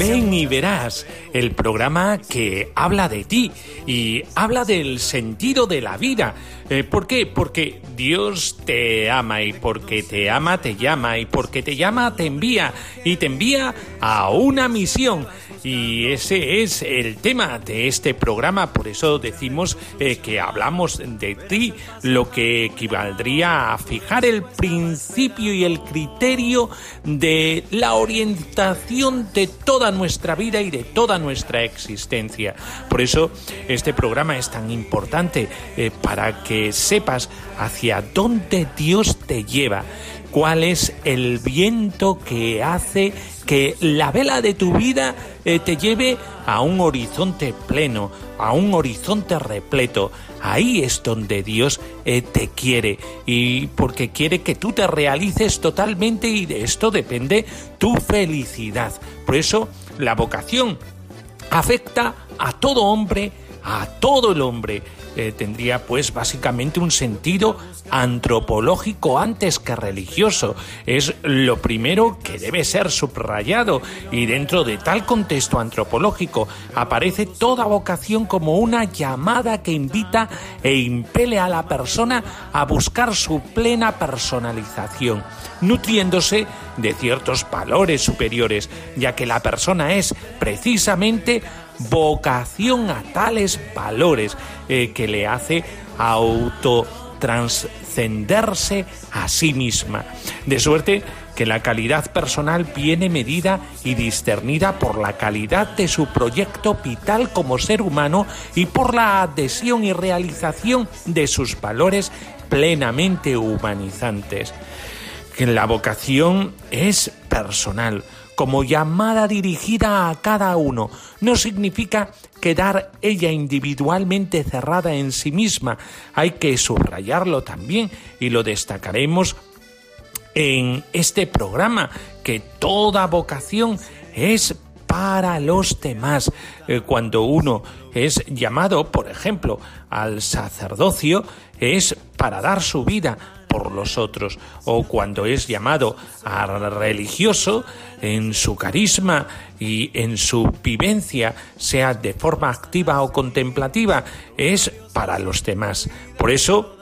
Ven y Verás, el programa que habla de ti y habla del sentido de la vida. Eh, ¿Por qué? Porque Dios te ama y porque te ama te llama y porque te llama te envía y te envía a una misión. Y ese es el tema de este programa, por eso decimos eh, que hablamos de ti, lo que equivaldría a fijar el principio y el criterio de la orientación de toda nuestra vida y de toda nuestra existencia. Por eso este programa es tan importante eh, para que sepas hacia dónde Dios te lleva cuál es el viento que hace que la vela de tu vida eh, te lleve a un horizonte pleno, a un horizonte repleto. Ahí es donde Dios eh, te quiere y porque quiere que tú te realices totalmente y de esto depende tu felicidad. Por eso la vocación afecta a todo hombre, a todo el hombre. Eh, tendría pues básicamente un sentido antropológico antes que religioso. Es lo primero que debe ser subrayado y dentro de tal contexto antropológico aparece toda vocación como una llamada que invita e impele a la persona a buscar su plena personalización, nutriéndose de ciertos valores superiores, ya que la persona es precisamente vocación a tales valores eh, que le hace autotranscenderse a sí misma. De suerte que la calidad personal viene medida y discernida por la calidad de su proyecto vital como ser humano y por la adhesión y realización de sus valores plenamente humanizantes. La vocación es personal, como llamada dirigida a cada uno. No significa quedar ella individualmente cerrada en sí misma. Hay que subrayarlo también y lo destacaremos en este programa, que toda vocación es para los demás. Eh, cuando uno es llamado, por ejemplo, al sacerdocio, es para dar su vida por los otros, o cuando es llamado a religioso, en su carisma y en su vivencia, sea de forma activa o contemplativa, es para los demás. Por eso,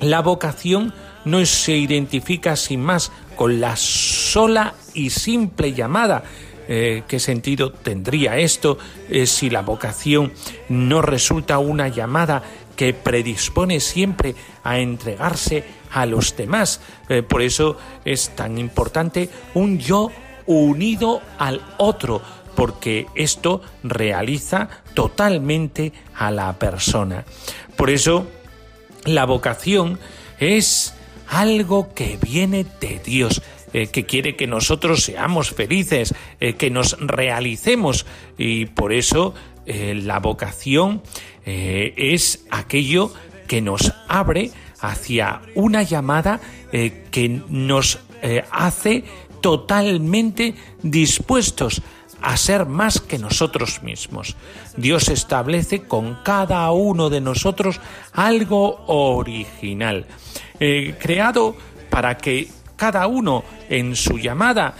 la vocación no se identifica sin más con la sola y simple llamada, eh, ¿Qué sentido tendría esto eh, si la vocación no resulta una llamada que predispone siempre a entregarse a los demás. Eh, por eso es tan importante un yo unido al otro, porque esto realiza totalmente a la persona. Por eso la vocación es algo que viene de Dios, eh, que quiere que nosotros seamos felices, eh, que nos realicemos y por eso la vocación eh, es aquello que nos abre hacia una llamada eh, que nos eh, hace totalmente dispuestos a ser más que nosotros mismos. Dios establece con cada uno de nosotros algo original, creado para que cada uno en su llamada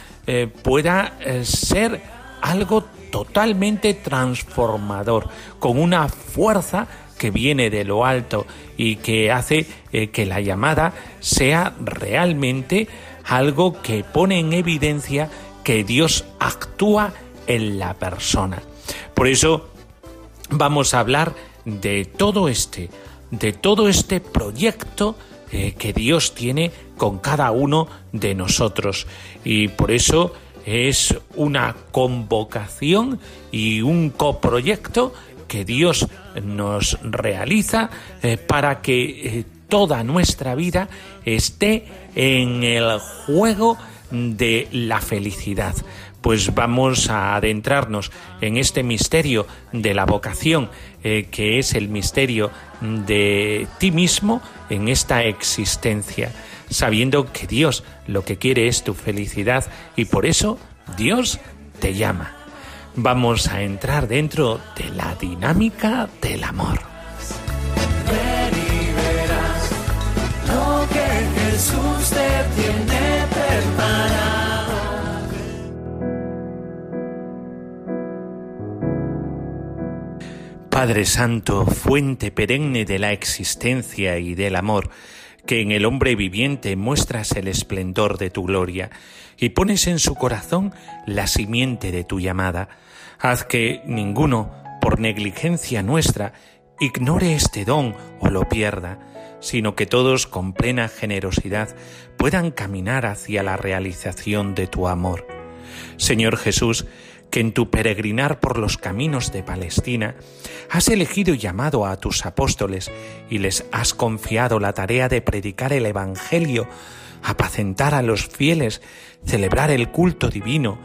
pueda ser algo totalmente transformador, con una fuerza que viene de lo alto y que hace eh, que la llamada sea realmente algo que pone en evidencia que Dios actúa en la persona. Por eso vamos a hablar de todo este, de todo este proyecto eh, que Dios tiene con cada uno de nosotros. Y por eso es una convocación y un coproyecto que Dios nos realiza eh, para que eh, toda nuestra vida esté en el juego de la felicidad. pues vamos a adentrarnos en este misterio de la vocación, eh, que es el misterio de ti mismo en esta existencia, sabiendo que Dios lo que quiere es tu felicidad y por eso Dios te llama. Vamos a entrar dentro de la dinámica del amor. Padre Santo, fuente perenne de la existencia y del amor, que en el hombre viviente muestras el esplendor de tu gloria y pones en su corazón la simiente de tu llamada. Haz que ninguno, por negligencia nuestra, ignore este don o lo pierda, sino que todos con plena generosidad puedan caminar hacia la realización de tu amor. Señor Jesús, que en tu peregrinar por los caminos de Palestina has elegido y llamado a tus apóstoles y les has confiado la tarea de predicar el Evangelio, apacentar a los fieles, celebrar el culto divino,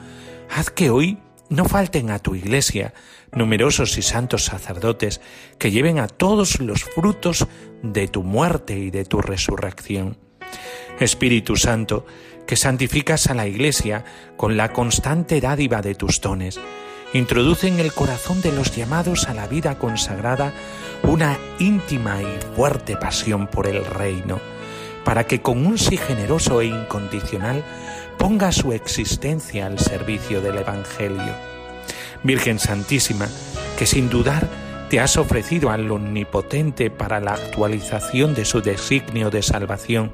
haz que hoy no falten a tu iglesia numerosos y santos sacerdotes que lleven a todos los frutos de tu muerte y de tu resurrección. Espíritu Santo, que santificas a la Iglesia con la constante dádiva de tus dones. Introduce en el corazón de los llamados a la vida consagrada una íntima y fuerte pasión por el reino, para que con un sí generoso e incondicional ponga su existencia al servicio del Evangelio. Virgen Santísima, que sin dudar te has ofrecido al Omnipotente para la actualización de su designio de salvación,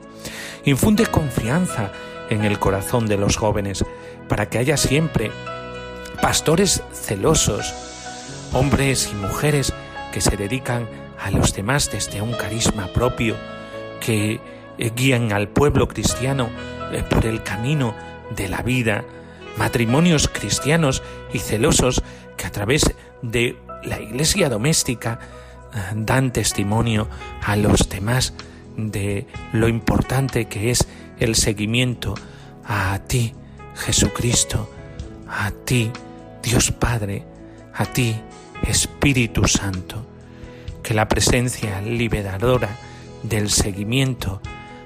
infunde confianza en el corazón de los jóvenes, para que haya siempre pastores celosos, hombres y mujeres que se dedican a los demás desde un carisma propio, que eh, guían al pueblo cristiano eh, por el camino de la vida, matrimonios cristianos y celosos que a través de la iglesia doméstica eh, dan testimonio a los demás de lo importante que es el seguimiento a ti, Jesucristo, a ti, Dios Padre, a ti, Espíritu Santo, que la presencia liberadora del seguimiento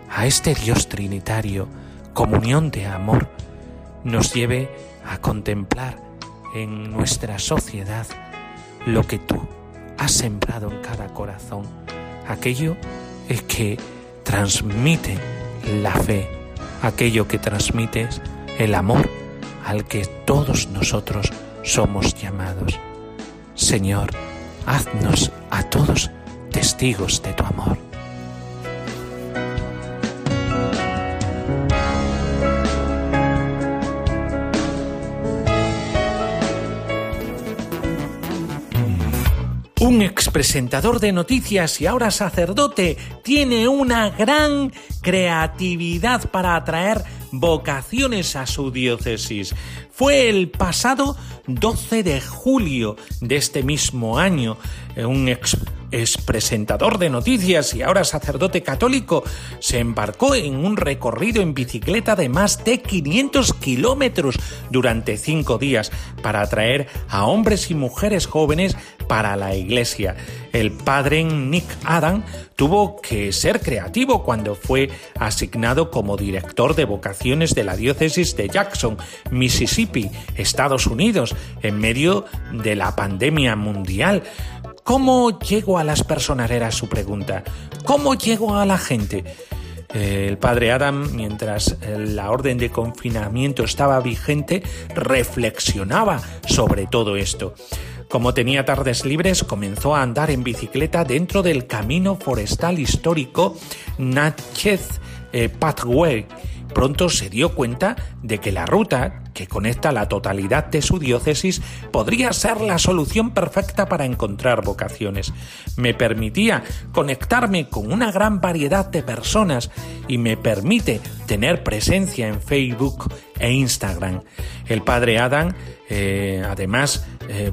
a este Dios Trinitario, comunión de amor, nos lleve a contemplar en nuestra sociedad lo que tú has sembrado en cada corazón, aquello que transmite la fe, aquello que transmites el amor al que todos nosotros somos llamados. Señor, haznos a todos testigos de tu amor. Un expresentador de noticias y ahora sacerdote tiene una gran creatividad para atraer vocaciones a su diócesis. Fue el pasado 12 de julio de este mismo año, un ex, presentador de noticias y ahora sacerdote católico, se embarcó en un recorrido en bicicleta de más de 500 kilómetros durante cinco días para atraer a hombres y mujeres jóvenes para la iglesia. El padre Nick Adam tuvo que ser creativo cuando fue asignado como director de vocaciones de la diócesis de Jackson, Mississippi, Estados Unidos, en medio de la pandemia mundial. ¿Cómo llego a las personas? Era su pregunta. ¿Cómo llego a la gente? El padre Adam, mientras la orden de confinamiento estaba vigente, reflexionaba sobre todo esto. Como tenía tardes libres, comenzó a andar en bicicleta dentro del camino forestal histórico Natchez eh, Pathway. Pronto se dio cuenta de que la ruta, que conecta la totalidad de su diócesis, podría ser la solución perfecta para encontrar vocaciones. Me permitía conectarme con una gran variedad de personas y me permite tener presencia en Facebook e Instagram. El padre Adam, eh, además, eh,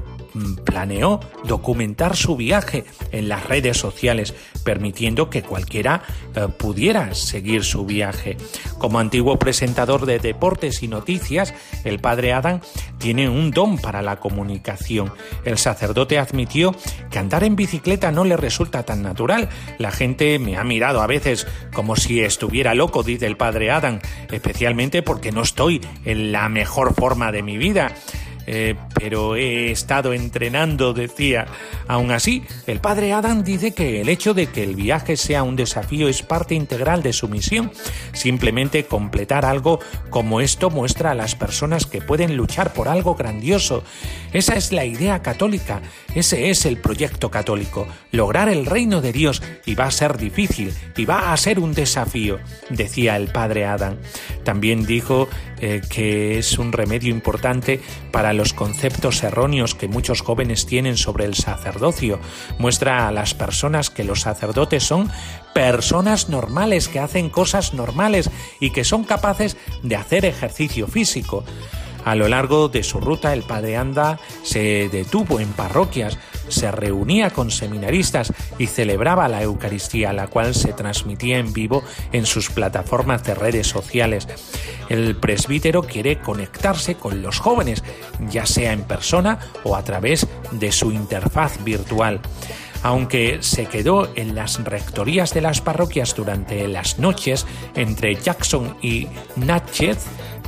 planeó documentar su viaje en las redes sociales, permitiendo que cualquiera eh, pudiera seguir su viaje. Como antiguo presentador de deportes y noticias, el padre Adam tiene un don para la comunicación. El sacerdote admitió que andar en bicicleta no le resulta tan natural. La gente me ha mirado a veces como si estuviera loco, dice el padre Adam, especialmente porque no estoy en la mejor forma de mi vida. Eh, pero he estado entrenando, decía. Aún así, el padre Adam dice que el hecho de que el viaje sea un desafío es parte integral de su misión. Simplemente completar algo como esto muestra a las personas que pueden luchar por algo grandioso. Esa es la idea católica, ese es el proyecto católico, lograr el reino de Dios y va a ser difícil y va a ser un desafío, decía el padre Adam. También dijo eh, que es un remedio importante para los conceptos erróneos que muchos jóvenes tienen sobre el sacerdocio. Muestra a las personas que los sacerdotes son personas normales que hacen cosas normales y que son capaces de hacer ejercicio físico. A lo largo de su ruta, el padre Anda se detuvo en parroquias, se reunía con seminaristas y celebraba la Eucaristía, la cual se transmitía en vivo en sus plataformas de redes sociales. El presbítero quiere conectarse con los jóvenes, ya sea en persona o a través de su interfaz virtual aunque se quedó en las rectorías de las parroquias durante las noches entre Jackson y Natchez,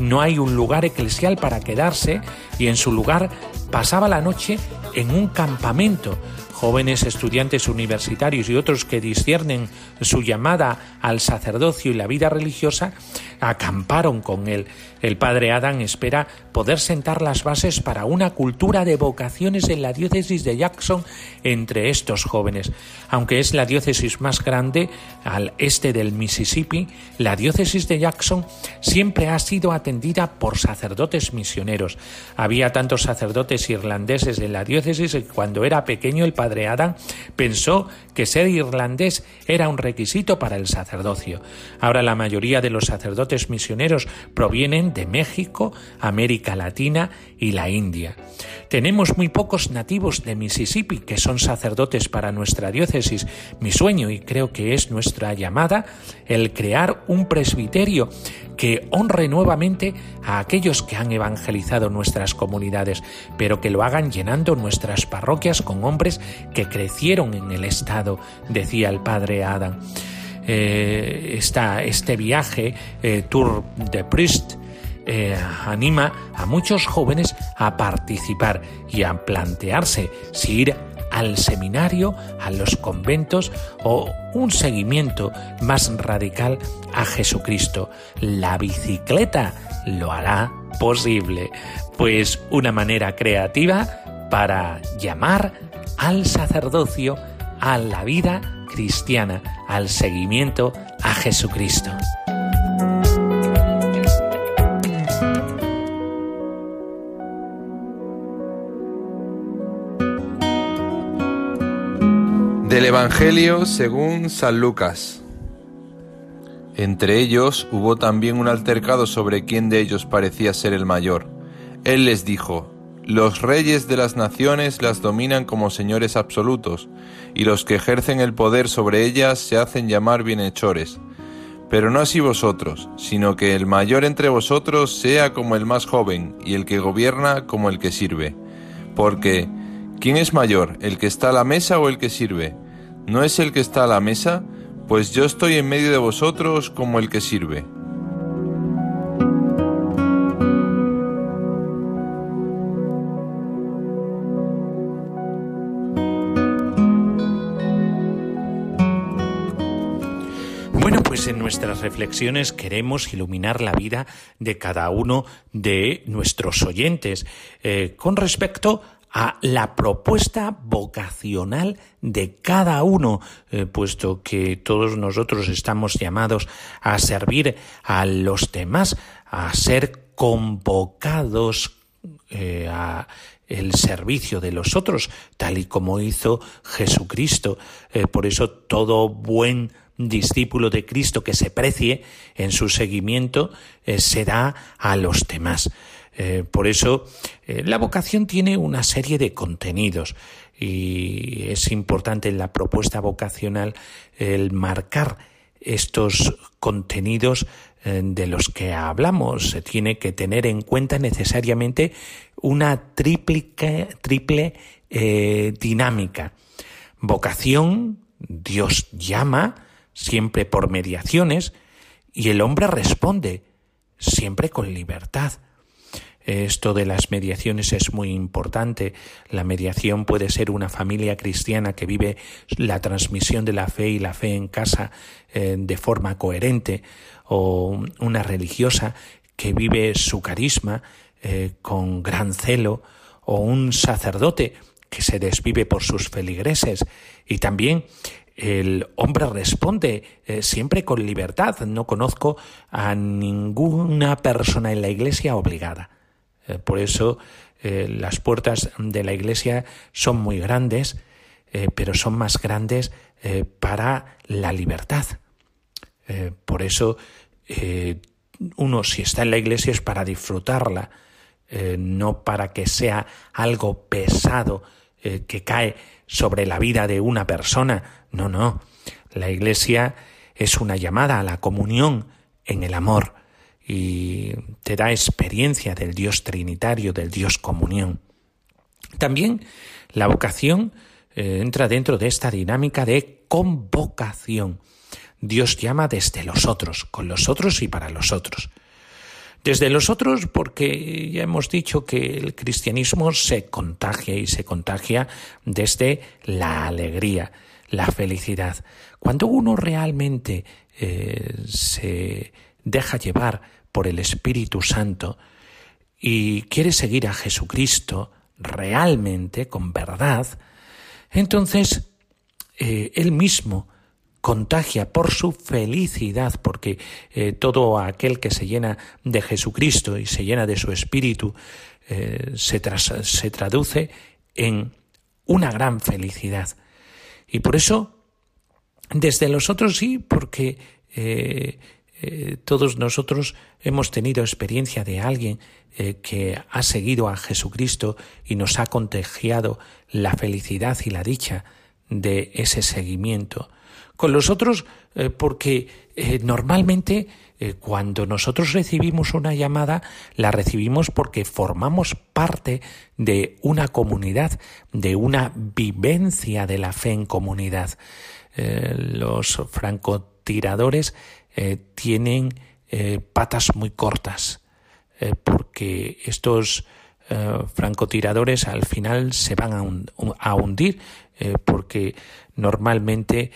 no hay un lugar eclesial para quedarse y en su lugar pasaba la noche en un campamento. Jóvenes estudiantes universitarios y otros que disciernen su llamada al sacerdocio y la vida religiosa acamparon con él. El padre Adam espera poder sentar las bases para una cultura de vocaciones en la diócesis de Jackson entre estos jóvenes. Aunque es la diócesis más grande al este del Mississippi, la diócesis de Jackson siempre ha sido atendida por sacerdotes misioneros. Había tantos sacerdotes irlandeses en la diócesis que cuando era pequeño el padre Adam pensó que ser irlandés era un requisito para el sacerdocio. Ahora la mayoría de los sacerdotes misioneros provienen de México, América Latina y la India. Tenemos muy pocos nativos de Mississippi que son sacerdotes para nuestra diócesis. Mi sueño, y creo que es nuestra llamada, el crear un presbiterio que honre nuevamente a aquellos que han evangelizado nuestras comunidades, pero que lo hagan llenando nuestras parroquias con hombres que crecieron en el Estado, decía el padre Adam. Eh, este viaje, eh, Tour de Priest, eh, anima a muchos jóvenes a participar y a plantearse si ir al seminario, a los conventos o un seguimiento más radical a Jesucristo. La bicicleta lo hará posible, pues una manera creativa para llamar al sacerdocio, a la vida cristiana, al seguimiento a Jesucristo. Del Evangelio según San Lucas. Entre ellos hubo también un altercado sobre quién de ellos parecía ser el mayor. Él les dijo, Los reyes de las naciones las dominan como señores absolutos, y los que ejercen el poder sobre ellas se hacen llamar bienhechores. Pero no así vosotros, sino que el mayor entre vosotros sea como el más joven, y el que gobierna como el que sirve. Porque, ¿quién es mayor, el que está a la mesa o el que sirve? ¿No es el que está a la mesa? Pues yo estoy en medio de vosotros como el que sirve. Bueno, pues en nuestras reflexiones queremos iluminar la vida de cada uno de nuestros oyentes eh, con respecto a la propuesta vocacional de cada uno, eh, puesto que todos nosotros estamos llamados a servir a los demás, a ser convocados eh, a el servicio de los otros, tal y como hizo Jesucristo. Eh, por eso todo buen discípulo de Cristo que se precie en su seguimiento se da a los demás. Por eso la vocación tiene una serie de contenidos y es importante en la propuesta vocacional el marcar estos contenidos eh, de los que hablamos. Se tiene que tener en cuenta necesariamente una triple, triple eh, dinámica. Vocación, Dios llama, siempre por mediaciones, y el hombre responde, siempre con libertad. Esto de las mediaciones es muy importante. La mediación puede ser una familia cristiana que vive la transmisión de la fe y la fe en casa eh, de forma coherente, o una religiosa que vive su carisma eh, con gran celo, o un sacerdote que se desvive por sus feligreses y también el hombre responde eh, siempre con libertad. No conozco a ninguna persona en la iglesia obligada. Eh, por eso eh, las puertas de la iglesia son muy grandes, eh, pero son más grandes para la libertad. por eso uno si está en la iglesia es para disfrutarla, no para que sea algo pesado que cae sobre la vida de una persona. No, no. La iglesia es una llamada a la comunión en el amor y te da experiencia del Dios Trinitario, del Dios comunión. También la vocación eh, entra dentro de esta dinámica de convocación. Dios llama desde los otros, con los otros y para los otros. Desde los otros porque ya hemos dicho que el cristianismo se contagia y se contagia desde la alegría, la felicidad. Cuando uno realmente eh, se deja llevar por el Espíritu Santo y quiere seguir a Jesucristo realmente, con verdad, entonces eh, él mismo contagia por su felicidad, porque eh, todo aquel que se llena de Jesucristo y se llena de su Espíritu eh, se, se traduce en una gran felicidad. Y por eso, desde los otros sí, porque todos nosotros hemos tenido experiencia de alguien eh, que ha seguido a Jesucristo y nos ha contagiado la felicidad y la dicha de ese seguimiento. Con los otros, eh, porque normalmente cuando nosotros recibimos una llamada, la recibimos porque formamos parte de una comunidad, de una vivencia de la fe en comunidad. los francotiradores eh, tienen eh, patas muy cortas, eh, porque estos francotiradores al final se van a, hundir, porque normalmente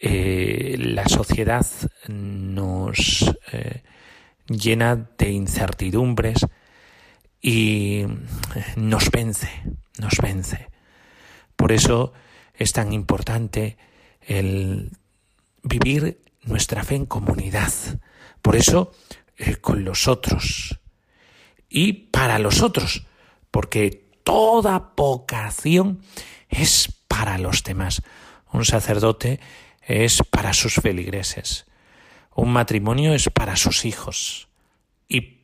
la sociedad nos llena de incertidumbres y nos vence, nos vence. Por eso es tan importante el vivir nuestra fe en comunidad. Por eso, eh, con los otros. Y para los otros, porque toda vocación es para los demás. Un sacerdote es para sus feligreses. Un matrimonio es para sus hijos. Y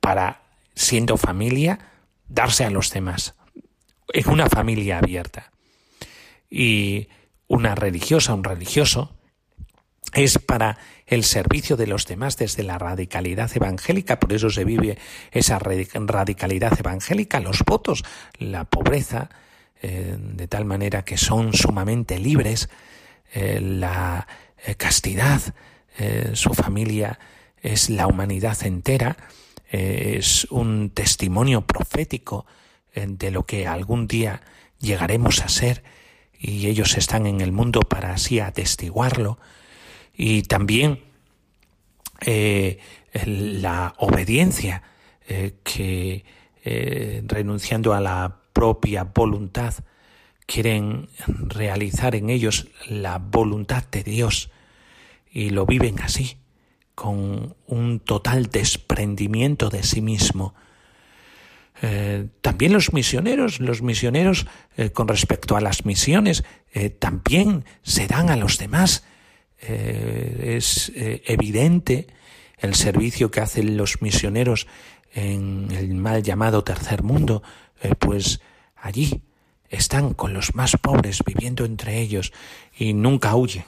para, siendo familia, darse a los demás. En una familia abierta. Y una religiosa, un religioso, es para el servicio de los demás desde la radicalidad evangélica, por eso se vive esa radicalidad evangélica, los votos, la pobreza, eh, de tal manera que son sumamente libres, eh, la eh, castidad, su familia es la humanidad entera, es un testimonio profético de lo que algún día llegaremos a ser y ellos están en el mundo para así atestiguarlo y también eh, la obediencia eh, que eh, renunciando a la propia voluntad quieren realizar en ellos la voluntad de Dios y lo viven así, con un total desprendimiento de sí mismo. también los misioneros, los misioneros con respecto a las misiones, también se dan a los demás eh, es eh, evidente el servicio que hacen los misioneros en el mal llamado tercer mundo, eh, pues allí están con los más pobres viviendo entre ellos y nunca huyen.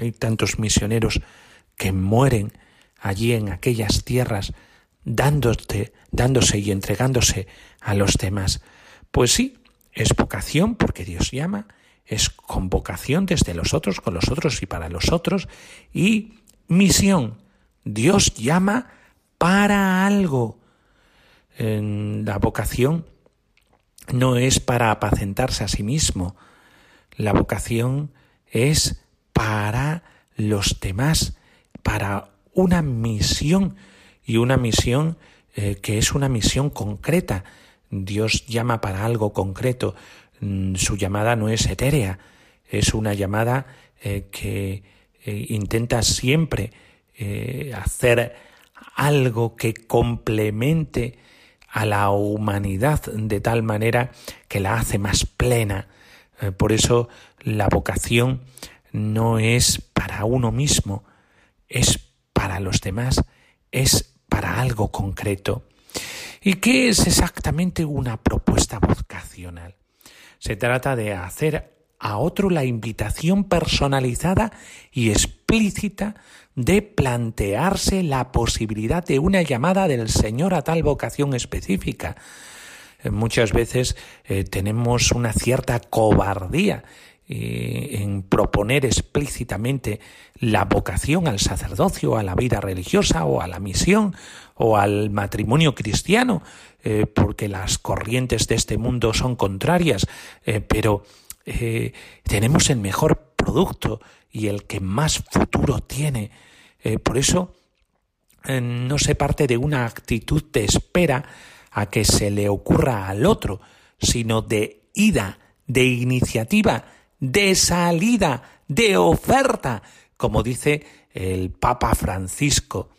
Hay tantos misioneros que mueren allí en aquellas tierras dándose, dándose y entregándose a los demás. Pues sí, es vocación porque Dios llama, es convocación desde los otros, con los otros y para los otros, y misión. Dios llama para algo. En la vocación no es para apacentarse a sí mismo. La vocación es para los demás, para una misión y una misión eh, que es una misión concreta. Dios llama para algo concreto. Mm, su llamada no es etérea, es una llamada eh, que eh, intenta siempre hacer algo que complemente a la humanidad de tal manera que la hace más plena. por eso la vocación no es para uno mismo, es para los demás, es para algo concreto. ¿Y qué es exactamente una propuesta vocacional? Se trata de hacer a otro la invitación personalizada y explícita de plantearse la posibilidad de una llamada del Señor a tal vocación específica. Eh, muchas veces eh, tenemos una cierta cobardía eh, en proponer explícitamente la vocación al sacerdocio, a la vida religiosa o a la misión o al matrimonio cristiano, eh, porque las corrientes de este mundo son contrarias, eh, pero tenemos el mejor producto y el que más futuro tiene. por eso no se parte de una actitud de espera a que se le ocurra al otro, sino de ida, de iniciativa, de salida, de oferta, como dice el Papa Francisco.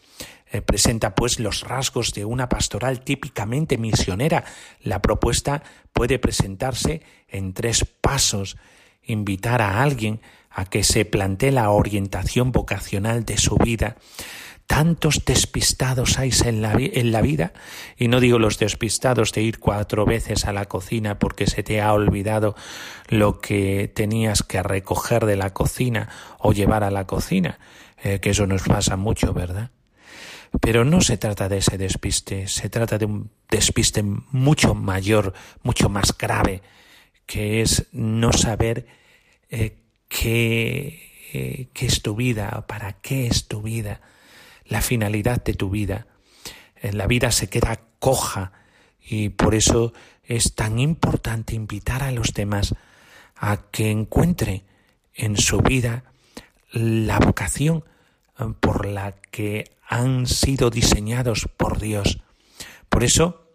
Eh, presenta pues los rasgos de una pastoral típicamente misionera. La propuesta puede presentarse en tres pasos. Invitar a alguien a que se plantee la orientación vocacional de su vida, tantos despistados hay en la, vida, y no digo los despistados de ir cuatro veces a la cocina porque se te ha olvidado lo que tenías que recoger de la cocina o llevar a la cocina, eh, que eso nos pasa mucho, ¿verdad? Pero no se trata de ese despiste, se trata de un despiste mucho mayor, mucho más grave, que es no saber eh, qué, eh, qué es tu vida, para qué es tu vida la finalidad de tu vida. En la vida se queda coja y por eso es tan importante invitar a los demás a que encuentre en su vida la vocación eh, por la que han sido diseñados por Dios. Por eso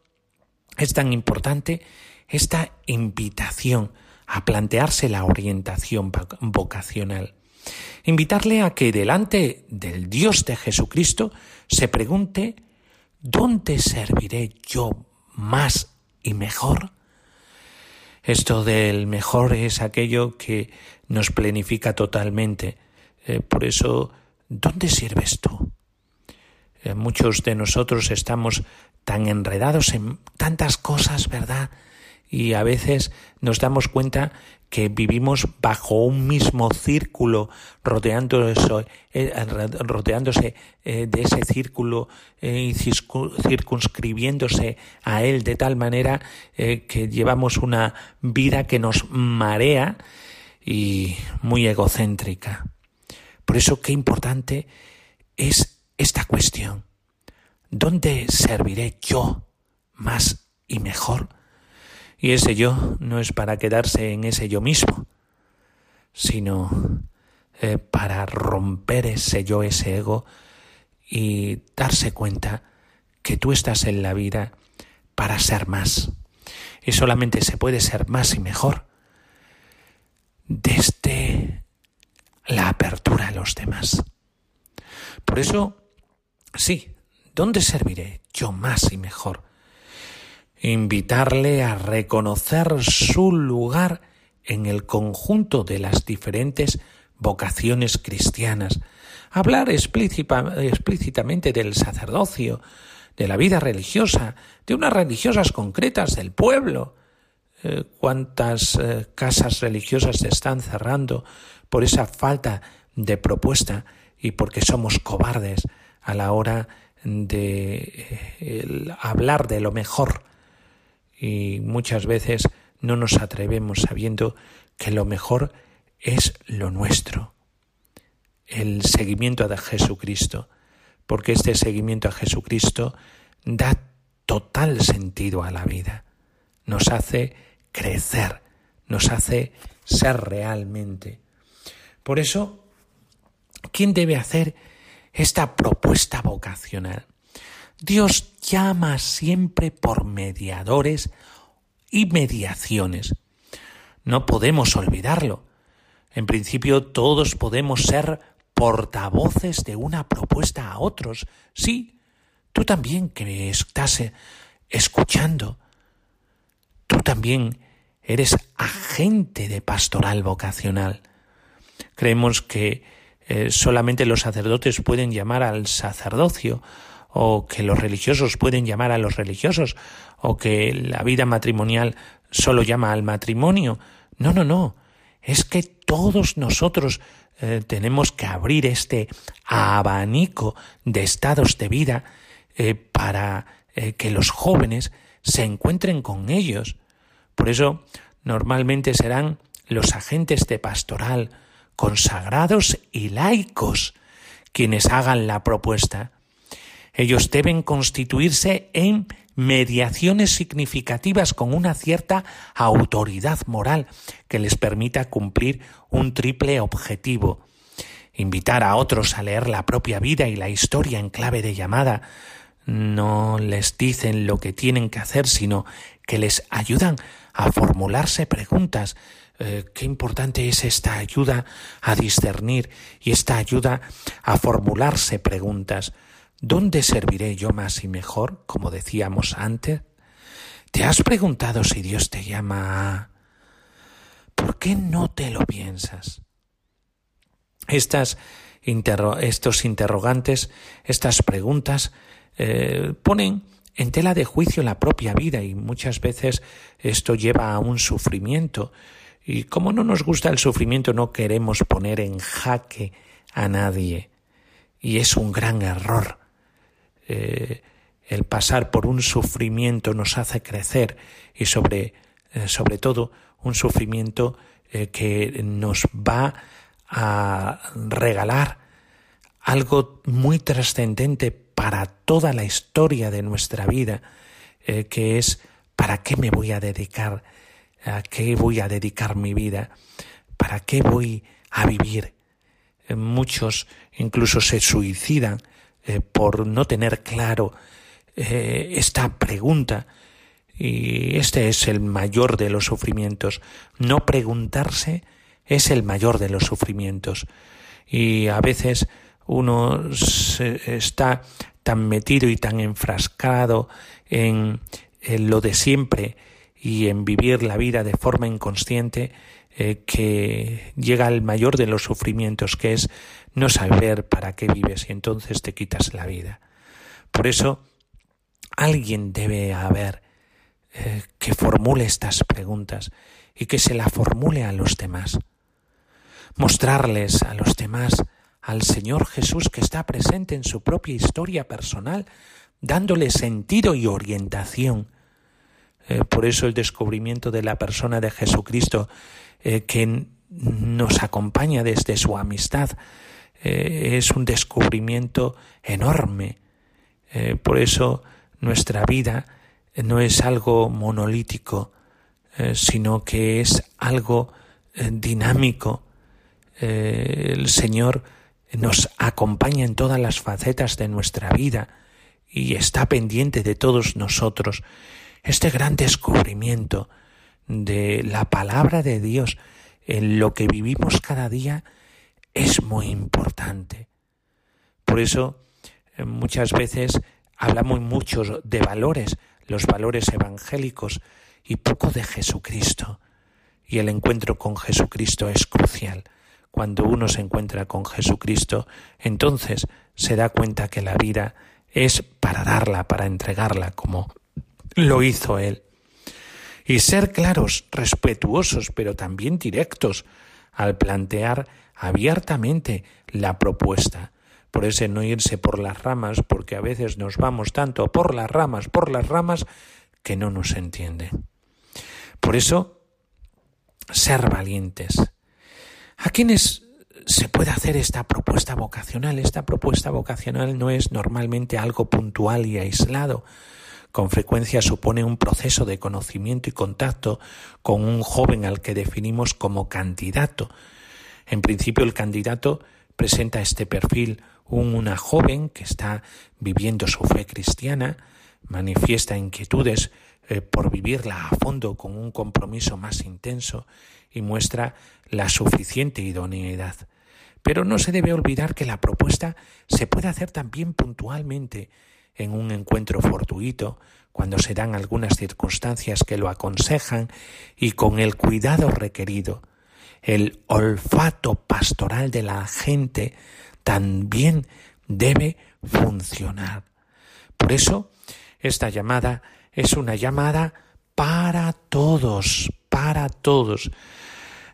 es tan importante esta invitación a plantearse la orientación vocacional. Invitarle a que delante del Dios de Jesucristo se pregunte, ¿dónde serviré yo más y mejor? Esto del mejor es aquello que nos plenifica totalmente. Eh, por eso, ¿dónde sirves tú? Eh, muchos de nosotros estamos tan enredados en tantas cosas, ¿verdad? Y a veces nos damos cuenta que vivimos bajo un mismo círculo, rodeándose, eh, rodeándose eh, de ese círculo y circunscribiéndose a él de tal manera que llevamos una vida que nos marea y muy egocéntrica. Por eso qué importante es esta cuestión. ¿Dónde serviré yo más y mejor? Y ese yo no es para quedarse en ese yo mismo, sino eh, para romper ese yo, ese ego y darse cuenta que tú estás en la vida para ser más. Y solamente se puede ser más y mejor desde la apertura a los demás. Por eso, sí, ¿dónde serviré yo más y mejor? invitarle a reconocer su lugar en el conjunto de las diferentes vocaciones cristianas, hablar explícitamente del sacerdocio, de la vida religiosa, de unas religiosas concretas del pueblo. Eh, cuántas eh, casas religiosas se están cerrando por esa falta de propuesta y porque somos cobardes a la hora de eh, hablar de lo mejor y muchas veces no nos atrevemos sabiendo que lo mejor es lo nuestro, el seguimiento a Jesucristo, porque este seguimiento a Jesucristo da total sentido a la vida, nos hace crecer, nos hace ser realmente. Por eso, ¿quién debe hacer esta propuesta vocacional? Dios llama siempre por mediadores y mediaciones. No podemos olvidarlo. En principio todos podemos ser portavoces de una propuesta a otros. Sí, tú también que estás escuchando. Tú también eres agente de pastoral vocacional. Creemos que eh, solamente los sacerdotes pueden llamar al sacerdocio o que los religiosos pueden llamar a los religiosos, o que la vida matrimonial solo llama al matrimonio. No, no, no. Es que todos nosotros eh, tenemos que abrir este abanico de estados de vida eh, para que los jóvenes se encuentren con ellos. Por eso, normalmente serán los agentes de pastoral, consagrados y laicos, quienes hagan la propuesta. Ellos deben constituirse en mediaciones significativas con una cierta autoridad moral que les permita cumplir un triple objetivo. Invitar a otros a leer la propia vida y la historia en clave de llamada. No les dicen lo que tienen que hacer, sino que les ayudan a formularse preguntas. Eh, qué importante es esta ayuda a discernir y esta ayuda a formularse preguntas. ¿Dónde serviré yo más y mejor, como decíamos antes? ¿Te has preguntado si Dios te llama ¿Por qué no te lo piensas? Estas estos interrogantes, estas preguntas, eh, ponen en tela de juicio la propia vida y muchas veces esto lleva a un sufrimiento. Y como no nos gusta el sufrimiento, no queremos poner en jaque a nadie. Y es un gran error. Eh, el pasar por un sufrimiento nos hace crecer y sobre, eh, sobre todo un sufrimiento eh, que nos va a regalar algo muy trascendente para toda la historia de nuestra vida, que es ¿para qué me voy a dedicar? ¿A qué voy a dedicar mi vida? ¿Para qué voy a vivir? muchos incluso se suicidan eh, por no tener claro eh, esta pregunta. Y este es el mayor de los sufrimientos. No preguntarse es el mayor de los sufrimientos. Y a veces uno está tan metido y tan enfrascado en, lo de siempre y en vivir la vida de forma inconsciente eh, que llega al mayor de los sufrimientos, que es no saber para qué vives y entonces te quitas la vida. Por eso, alguien debe haber eh, que formule estas preguntas y que se la formule a los demás. Mostrarles a los demás al Señor Jesús que está presente en su propia historia personal, dándole sentido y orientación. Eh, por eso el descubrimiento de la persona de Jesucristo eh, que nos acompaña desde su amistad eh, es un descubrimiento enorme. Por eso nuestra vida no es algo monolítico, sino que es algo dinámico. el Señor nos acompaña en todas las facetas de nuestra vida y está pendiente de todos nosotros. Este gran descubrimiento de la palabra de Dios en lo que vivimos cada día es muy importante. Por eso eh, muchas veces hablamos mucho de valores, los valores evangélicos, y poco de Jesucristo. Y el encuentro con Jesucristo es crucial. Cuando uno se encuentra con Jesucristo, entonces se da cuenta que la vida es para darla, para entregarla, como lo hizo Él. Y ser claros, respetuosos, pero también directos al plantear abiertamente la propuesta. Por eso no irse por las ramas, porque a veces nos vamos tanto por las ramas, por las ramas, que no nos entiende. Por eso, ser valientes. ¿A quiénes se puede hacer esta propuesta vocacional? Esta propuesta vocacional no es normalmente algo puntual y aislado. Con frecuencia supone un proceso de conocimiento y contacto con un joven al que definimos como candidato. En principio el candidato presenta este perfil, una joven que está viviendo su fe cristiana, manifiesta inquietudes eh, por vivirla a fondo con un compromiso más intenso y muestra la suficiente idoneidad. Pero no se debe olvidar que la propuesta se puede hacer también puntualmente en un encuentro fortuito, cuando se dan algunas circunstancias que lo aconsejan y con el cuidado requerido. El olfato pastoral de la gente también debe funcionar. Por eso, esta llamada es una llamada para todos, para todos.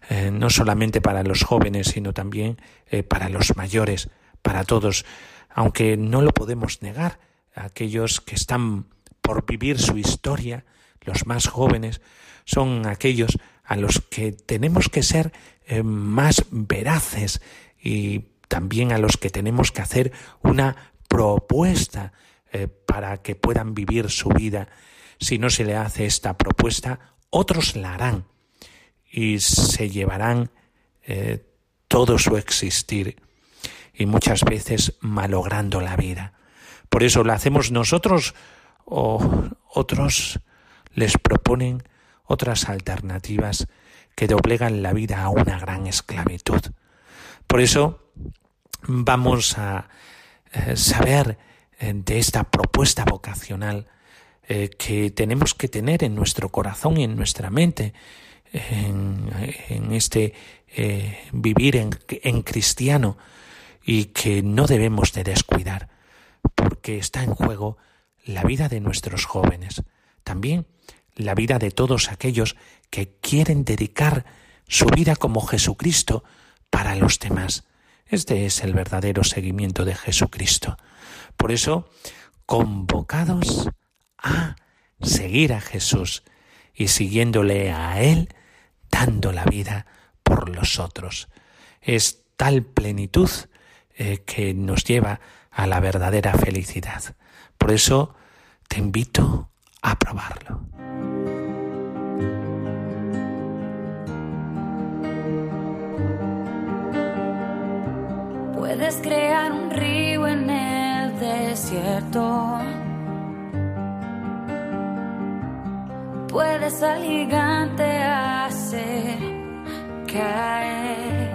Eh, no solamente para los jóvenes, sino también eh, para los mayores, para todos, aunque no lo podemos negar, aquellos que están por vivir su historia, los más jóvenes, son aquellos a los que tenemos que ser eh, más veraces y también a los que tenemos que hacer una propuesta para que puedan vivir su vida. Si no se le hace esta propuesta, otros la harán y se llevarán eh, todo su existir y muchas veces malogrando la vida. Por eso lo hacemos nosotros o otros les proponen otras alternativas que doblegan la vida a una gran esclavitud. Por eso vamos a eh, saber eh, de esta propuesta vocacional que tenemos que tener en nuestro corazón y en nuestra mente en, este eh, vivir en, en cristiano y que no debemos de descuidar, porque está en juego la vida de nuestros jóvenes, también la vida de todos aquellos que quieren dedicar su vida como Jesucristo para los demás. Este es el verdadero seguimiento de Jesucristo. Por eso, convocados a seguir a Jesús y siguiéndole a Él, dando la vida por los otros. Es tal plenitud eh, que nos lleva a la verdadera felicidad. Por eso te invito a probarlo. Puedes crear un río en el desierto puedes al gigante hacer caer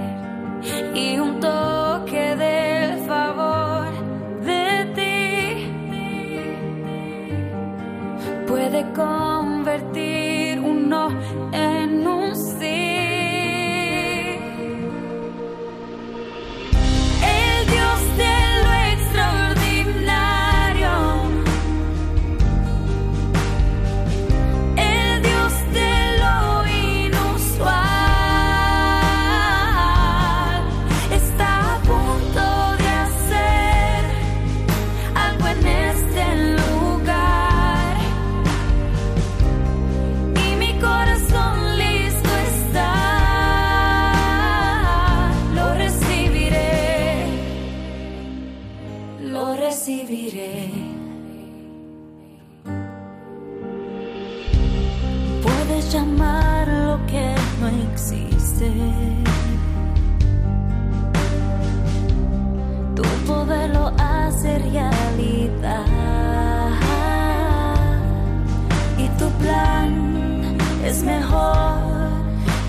y un puede convertir volverlo hacer realidad. Y tu plan es mejor,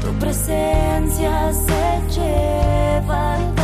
tu presencia se lleva.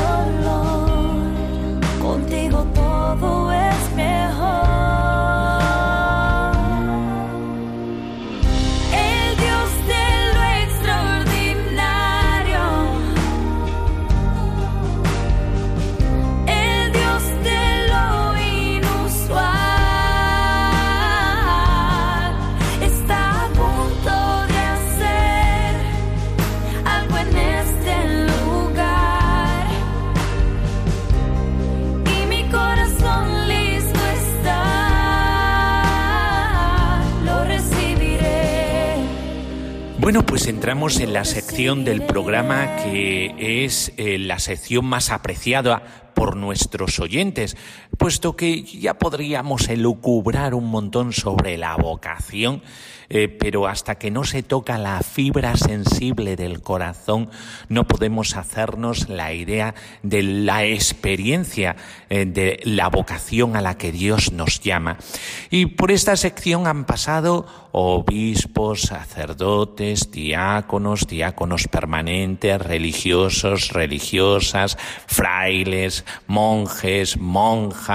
Bueno, pues entramos en la sección del programa que es eh, la sección más apreciada por nuestros oyentes, puesto que ya podríamos elucubrar un montón sobre la vocación eh, pero hasta que no se toca la fibra sensible del corazón, no podemos hacernos la idea de la experiencia eh, de la vocación a la que Dios nos llama. Y por esta sección han pasado obispos, sacerdotes, diáconos, diáconos permanentes, religiosos, religiosas, frailes, monjes, monjas,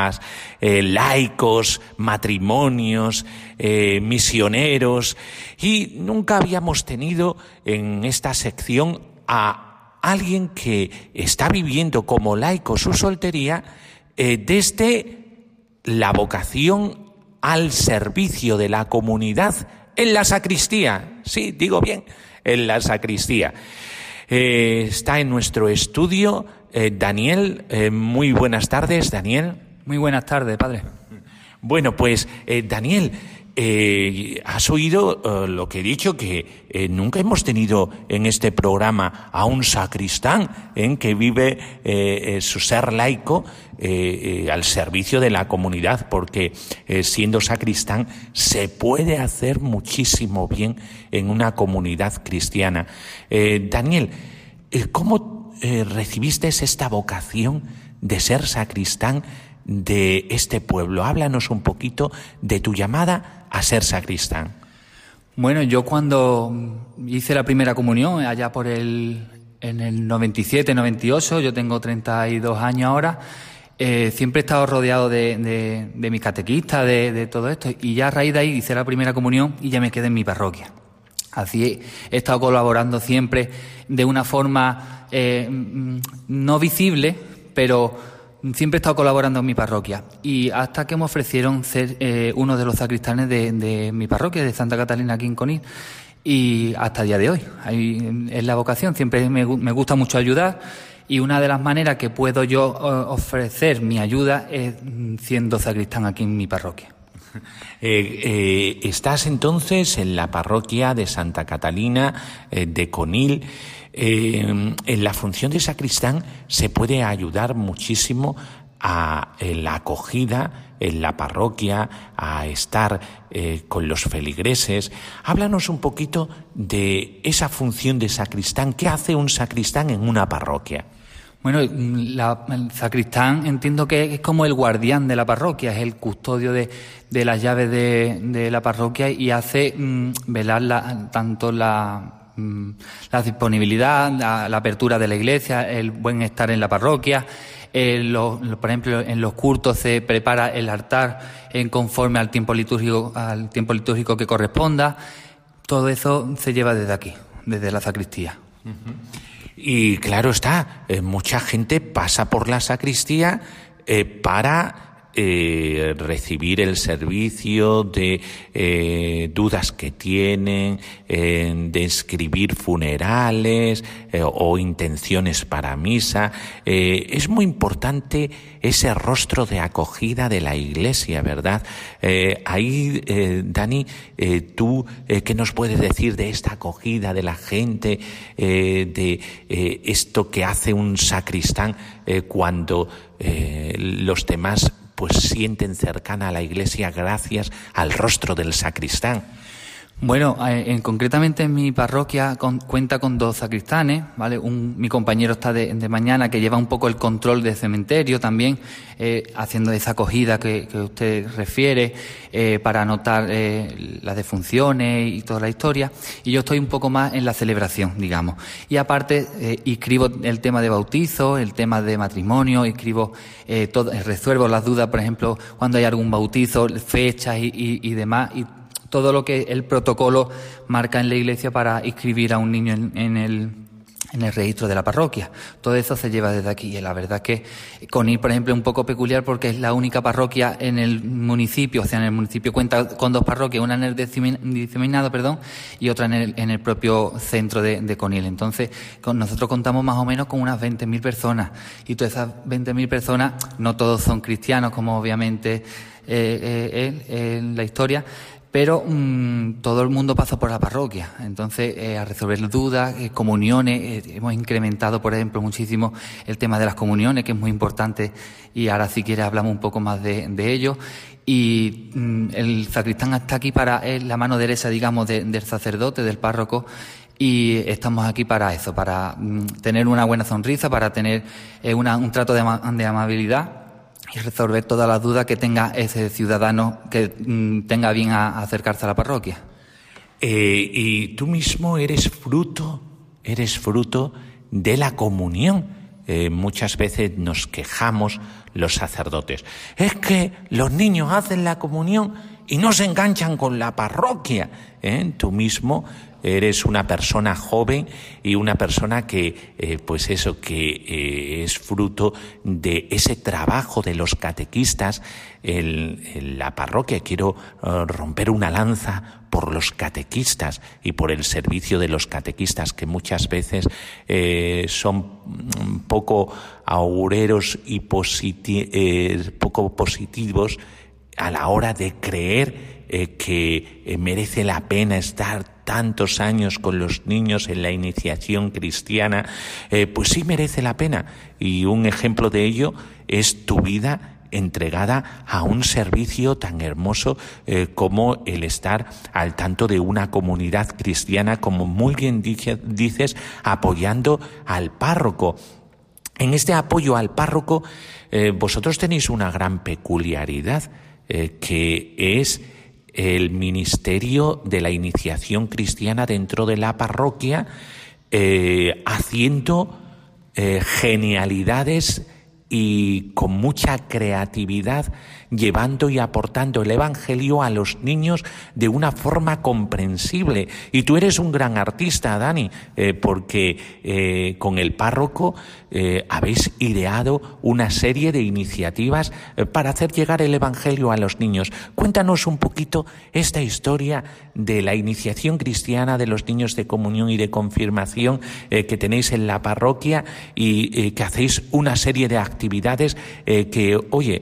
eh, laicos, matrimonios, eh, misioneros y nunca habíamos tenido en esta sección a alguien que está viviendo como laico su soltería eh, desde la vocación al servicio de la comunidad en la sacristía. Sí, digo bien, en la sacristía. está en nuestro estudio Daniel. muy buenas tardes, Daniel. Muy buenas tardes, padre. Bueno, pues eh, Daniel, eh, has oído eh, lo que he dicho, que nunca hemos tenido en este programa a un sacristán en que vive su ser laico al servicio de la comunidad, porque siendo sacristán se puede hacer muchísimo bien en una comunidad cristiana. Daniel, ¿cómo recibiste esta vocación de ser sacristán? De este pueblo. Háblanos un poquito de tu llamada a ser sacristán. Bueno, yo cuando hice la primera comunión, allá por el, en el 97, 98, yo tengo 32 años ahora, eh, siempre he estado rodeado de, de, mis catequistas, de, todo esto, y ya a raíz de ahí hice la primera comunión y ya me quedé en mi parroquia. Así he, estado colaborando siempre de una forma eh, mm, no visible, pero Siempre he estado colaborando en mi parroquia y hasta que me ofrecieron ser eh, uno de los sacristanes de, mi parroquia, de Santa Catalina aquí en Conil, y hasta el día de hoy. Ahí es la vocación, siempre me, gusta mucho ayudar y una de las maneras que puedo yo ofrecer mi ayuda es siendo sacristán aquí en mi parroquia. Eh, eh, estás entonces en la parroquia de Santa Catalina de Conil. Eh, en la función de sacristán se puede ayudar muchísimo a la acogida en la parroquia, a estar eh, con los feligreses. Háblanos un poquito de esa función de sacristán. ¿Qué hace un sacristán en una parroquia? Bueno, el sacristán entiendo que es como el guardián de la parroquia, es el custodio de, las llaves de, la parroquia y hace mm, velar tanto la, la disponibilidad, la, apertura de la iglesia, el buen estar en la parroquia. por ejemplo, en los cultos se prepara el altar en conforme al tiempo litúrgico, al tiempo litúrgico que corresponda. Todo eso se lleva desde aquí, desde la sacristía. Y claro está, eh, mucha gente pasa por la sacristía eh, para eh, recibir el servicio de eh, dudas que tienen, de escribir funerales eh, o intenciones para misa. es muy importante ese rostro de acogida de la iglesia, ¿verdad? ahí, Dani, tú, ¿qué nos puedes decir de esta acogida de la gente, de esto que hace un sacristán cuando los demás pues sienten cercana a la iglesia gracias al rostro del sacristán. Bueno, eh, en, concretamente en mi parroquia cuenta con dos sacristanes, ¿vale? Un, mi compañero está de, mañana que lleva un poco el control del cementerio también, eh, haciendo esa acogida que, usted refiere eh, para anotar las defunciones y toda la historia. Y yo estoy un poco más en la celebración, digamos. Y aparte, escribo el tema de bautizo, el tema de matrimonio, escribo todo, resuelvo las dudas, por ejemplo, cuando hay algún bautizo, fechas y, y, y demás. Y todo lo que el protocolo marca en la iglesia para inscribir a un niño en, el en el registro de la parroquia. Todo eso se lleva desde aquí. Y la verdad que Conil, por ejemplo, es un poco peculiar porque es la única parroquia en el municipio, o sea, en el municipio cuenta con dos parroquias, una en el diseminado, perdón, y otra en el, en el propio centro de, Conil. Entonces, con, nosotros contamos más o menos con unas 20.000 personas. Y todas esas 20.000 personas, no todos son cristianos, como obviamente eh, eh, en la historia, pero mm, todo el mundo pasa por la parroquia. Entonces, eh, a resolver dudas, eh, comuniones, eh, hemos incrementado, por ejemplo, muchísimo el tema de las comuniones, que es muy importante, y ahora si quieres hablamos un poco más de, ello. Y mm, el sacristán está aquí para la mano derecha, digamos, del sacerdote, del párroco, y estamos aquí para eso, para mm, tener una buena sonrisa, para tener un trato de amabilidad y resolver todas las dudas que tenga ese ciudadano que mm, tenga bien a, acercarse a la parroquia. Eh, y tú mismo eres fruto, eres fruto de la comunión. Eh, muchas veces nos quejamos los sacerdotes. Es que los niños hacen la comunión y no se enganchan con la parroquia. ¿eh? Tú mismo eres una persona joven y una persona que, eh, pues eso, que eh, es fruto de ese trabajo de los catequistas en, la parroquia. Quiero eh, romper una lanza por los catequistas y por el servicio de los catequistas que muchas veces son poco augureros y poco positivos a la hora de creer que merece la pena estar tantos años con los niños en la iniciación cristiana, eh, pues sí merece la pena. Y un ejemplo de ello es tu vida entregada a un servicio tan hermoso eh, como el estar al tanto de una comunidad cristiana, como muy bien dices, apoyando al párroco. En este apoyo al párroco, eh, vosotros tenéis una gran peculiaridad, que es el ministerio de la iniciación cristiana dentro de la parroquia, eh, haciendo eh, genialidades y con mucha creatividad llevando y aportando el Evangelio a los niños de una forma comprensible. Y tú eres un gran artista, Dani, eh, porque con el párroco eh, habéis ideado una serie de iniciativas para hacer llegar el Evangelio a los niños. Cuéntanos un poquito esta historia de la iniciación cristiana de los niños de comunión y de confirmación que tenéis en la parroquia y que hacéis una serie de actividades que, oye,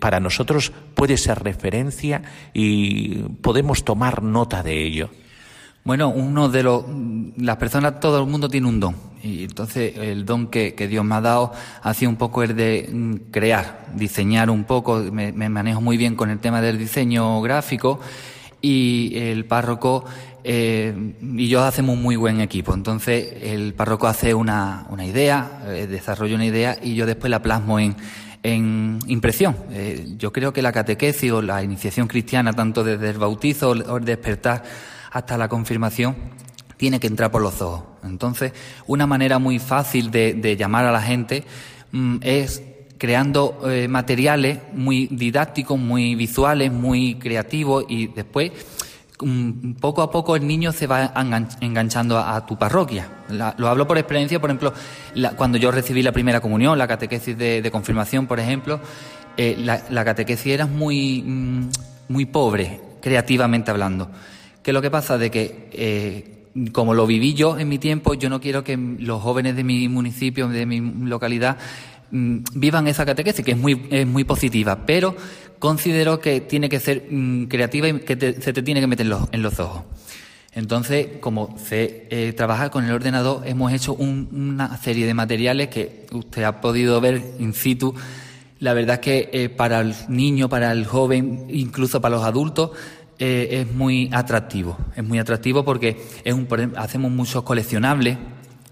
para nosotros puede ser referencia y podemos tomar nota de ello. Bueno, uno de los, las personas, todo el mundo tiene un don. Y entonces el don que, Dios me ha dado ha sido un poco el de mm, crear, diseñar un poco. Me, manejo muy bien con el tema del diseño gráfico y el párroco eh, y yo hacemos un muy buen equipo. Entonces el párroco hace una, una idea, eh, desarrolla una idea y yo después la plasmo en, en impresión. Eh, yo creo que la catequesis o la iniciación cristiana, tanto desde el bautizo o el despertar hasta la confirmación, tiene que entrar por los ojos. Entonces, una manera muy fácil de, llamar a la gente mm, es creando eh, materiales muy didácticos, muy visuales, muy creativos y después poco a poco el niño se va enganchando a, tu parroquia. lo hablo por experiencia, por ejemplo, cuando yo recibí la primera comunión, la catequesis de, confirmación, por ejemplo, eh, la, catequesis era muy, mm, muy pobre, creativamente hablando. ¿Qué es lo que pasa? De que, eh, como lo viví yo en mi tiempo, yo no quiero que los jóvenes de mi municipio, de mi localidad, mm, vivan esa catequesis, que es muy, es muy positiva, pero considero que tiene que ser mm, creativa y que se te tiene que meter en los, ojos. Entonces, como sé eh, trabajar con el ordenador, hemos hecho una serie de materiales que usted ha podido ver in situ. La verdad es que eh, para el niño, para el joven, incluso para los adultos, eh, es muy atractivo. Es muy atractivo porque es un, hacemos muchos coleccionables.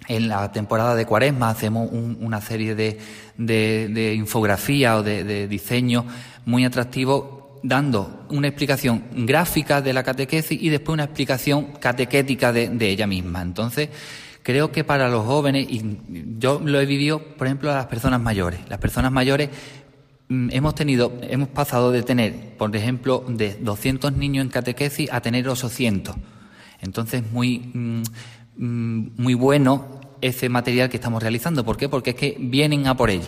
En la temporada de Cuaresma hacemos una serie de, de, infografía o de, de diseño muy atractivo dando una explicación gráfica de la catequesis y después una explicación catequética de, ella misma. Entonces, creo que para los jóvenes, y yo lo he vivido, por ejemplo, a las personas mayores. Las personas mayores hemos tenido, hemos pasado de tener, por ejemplo, de 200 niños en catequesis a tener 800. Entonces, muy, mm, mm, muy bueno ese material que estamos realizando. ¿Por qué? Porque es que vienen a por él.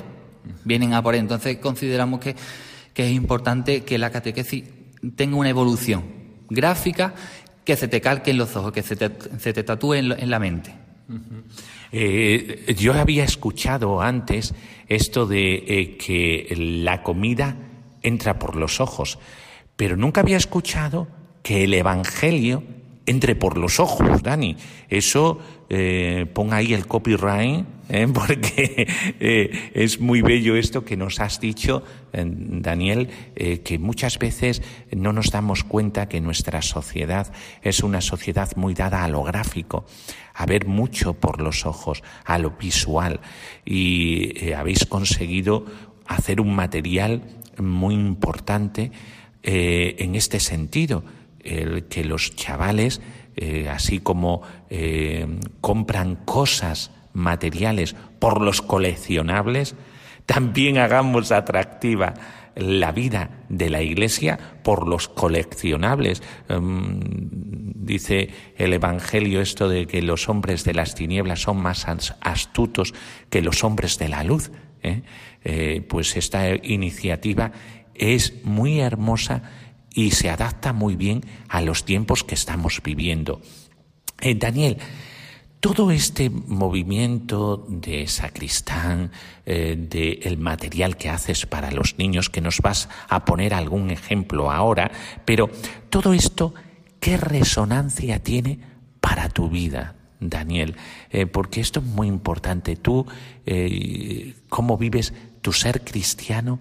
Vienen a por él. Entonces, consideramos que que es importante que la catequesis tenga una evolución gráfica que se te calque en los ojos, que se te, tatúe en, la mente. Eh, yo había escuchado antes esto de eh, que la comida entra por los ojos, pero nunca había escuchado que el Evangelio entre por los ojos, Dani. Eso, eh, ponga ahí el copyright, ¿eh? porque eh, es muy bello esto que nos has dicho, eh, Daniel, que muchas veces no nos damos cuenta que nuestra sociedad es una sociedad muy dada a lo gráfico, a ver mucho por los ojos, a lo visual, y habéis conseguido hacer un material muy importante en este sentido el que los chavales, así como compran cosas materiales por los coleccionables, también hagamos atractiva la vida de la Iglesia por los coleccionables. Em, dice el Evangelio esto de que los hombres de las tinieblas son más astutos que los hombres de la luz. ¿eh? pues esta iniciativa es muy hermosa y se adapta muy bien a los tiempos que estamos viviendo. Eh, Daniel, todo este movimiento de sacristán, eh, del material que haces para los niños, que nos vas a poner algún ejemplo ahora, pero todo esto, ¿qué resonancia tiene para tu vida, Daniel? Eh, porque esto es muy importante. Tú, ¿cómo vives tu ser cristiano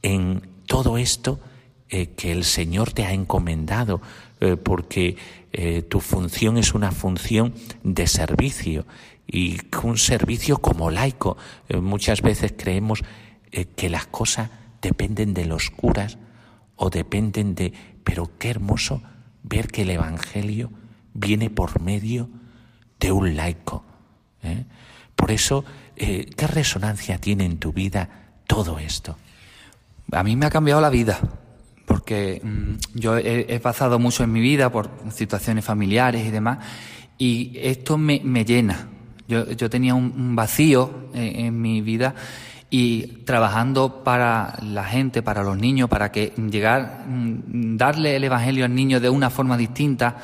en todo esto? Eh, que el Señor te ha encomendado, eh, porque eh, tu función es una función de servicio y un servicio como laico. muchas veces creemos que las cosas dependen de los curas o dependen de... Pero qué hermoso ver que el Evangelio viene por medio de un laico. Por eso, ¿qué resonancia tiene en tu vida todo esto? A mí me ha cambiado la vida porque mm, yo he, pasado mucho en mi vida por situaciones familiares y demás, y esto me, llena. Yo, tenía un, vacío en, mi vida y trabajando para la gente, para los niños, para que llegar, mm, darle el Evangelio al niño de una forma distinta,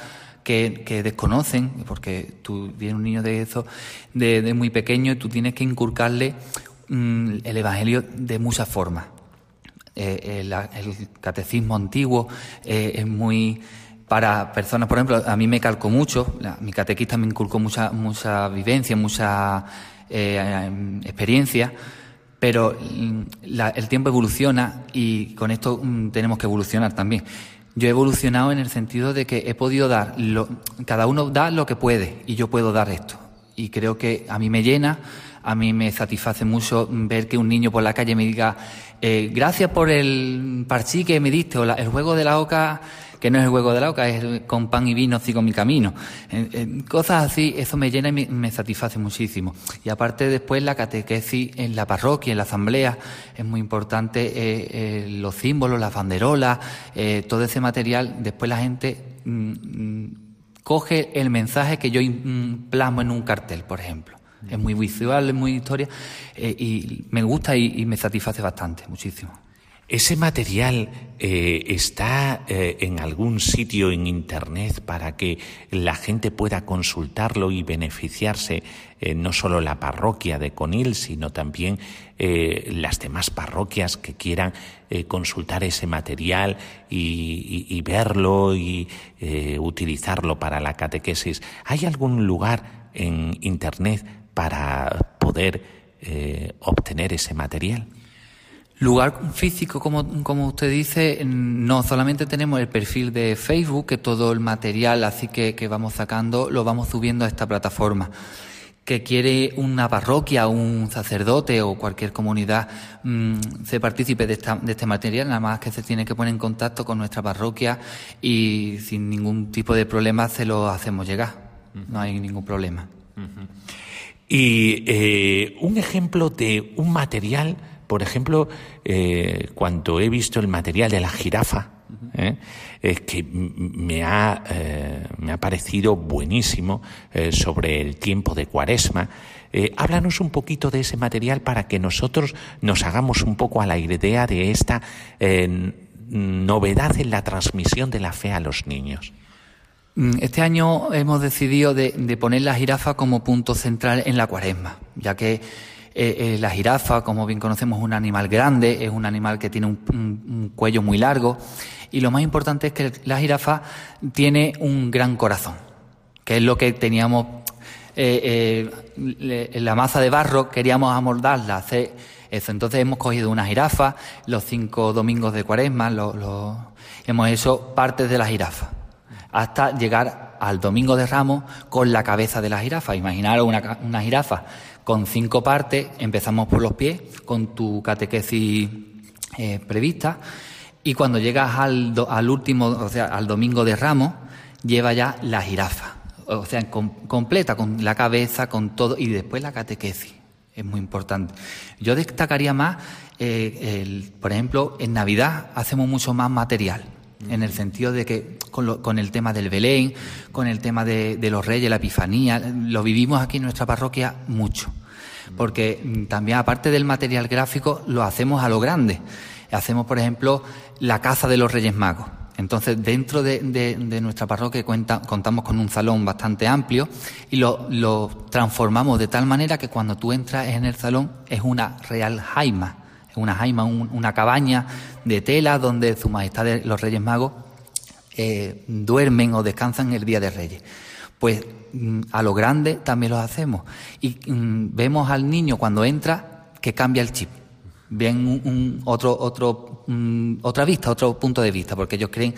que, desconocen, porque tú tienes un niño de eso, de, muy pequeño, y tú tienes que inculcarle mm, el Evangelio de muchas formas. Eh, el, catecismo antiguo eh, es muy para personas, por ejemplo, a mí me calcó mucho, mi catequista me inculcó mucha, mucha vivencia, mucha eh, experiencia, pero mm, el tiempo evoluciona y con esto mm, tenemos que evolucionar también. Yo he evolucionado en el sentido de que he podido dar, lo, cada uno da lo que puede y yo puedo dar esto. Y creo que a mí me llena, a mí me satisface mucho ver que un niño por la calle me diga, eh, gracias por el parchí que me diste, o el juego de la oca, que no es el juego de la oca, es con pan y vino sigo mi camino. Eh, eh, cosas así, eso me llena y me, satisface muchísimo. Y aparte después la catequesis en la parroquia, en la asamblea, es muy importante los símbolos, las banderolas, todo ese material, después la gente mm, mm, coge el mensaje que yo mm, plasmo en un cartel, por ejemplo. Es muy visual, es muy historia eh, y me gusta y, me satisface bastante, muchísimo. ¿Ese material eh, está eh, en algún sitio en Internet para que la gente pueda consultarlo y beneficiarse, no solo la parroquia de Conil, sino también las demás parroquias que quieran consultar ese material y verlo y utilizarlo para la catequesis? ¿Hay algún lugar en Internet para poder eh, obtener ese material? Lugar físico, como, como usted dice, no solamente tenemos el perfil de Facebook, que todo el material así que, que vamos sacando lo vamos subiendo a esta plataforma que quiere una parroquia, un sacerdote o cualquier comunidad mm, se participe de, esta, de, este material, nada más que se tiene que poner en contacto con nuestra parroquia y sin ningún tipo de problema se lo hacemos llegar. No hay ningún problema. Y eh, un ejemplo de un material, por ejemplo, eh, cuando he visto el material de la jirafa, ¿eh? que me ha, me ha parecido buenísimo sobre el tiempo de cuaresma. háblanos un poquito de ese material para que nosotros nos hagamos un poco a la idea de esta novedad en la transmisión de la fe a los niños. Mm, este año hemos decidido de, poner la jirafa como punto central en la cuaresma, ya que Eh, eh, la jirafa, como bien conocemos, es un animal grande, es un animal que tiene un, cuello muy largo. Y lo más importante es que la jirafa tiene un gran corazón, que es lo que teníamos eh, eh, la masa de barro, queríamos amoldarla, hacer eso. Entonces hemos cogido una jirafa, los cinco domingos de cuaresma, hemos hecho partes de la jirafa, hasta llegar al domingo de ramos con la cabeza de la jirafa. Imaginaros una, una jirafa con cinco partes, empezamos por los pies, con tu catequesis eh, prevista, y cuando llegas al, al último, o sea, al domingo de ramos, lleva ya la jirafa o sea, completa, con la cabeza, con todo, y después la catequesis. Es muy importante. Yo destacaría más, eh, por ejemplo, en Navidad hacemos mucho más material, en el sentido de que con, con el tema del Belén, con el tema de, de, los reyes, la Epifanía, lo vivimos aquí en nuestra parroquia mucho. Porque mm, también, aparte del material gráfico, lo hacemos a lo grande. Hacemos, por ejemplo, la caza de los Reyes Magos entonces, dentro de, nuestra parroquia contamos con un salón bastante amplio y lo, transformamos de tal manera que cuando tú entras en el salón es una real jaima, una jaima, una cabaña de tela donde Su Majestad los Reyes Magos eh, duermen o descansan el Día de Reyes. Pues mm, a lo grande también lo hacemos. Y mm, vemos al niño cuando entra que cambia el chip ven un, otro, otro, otra vista, otro punto de vista, porque ellos creen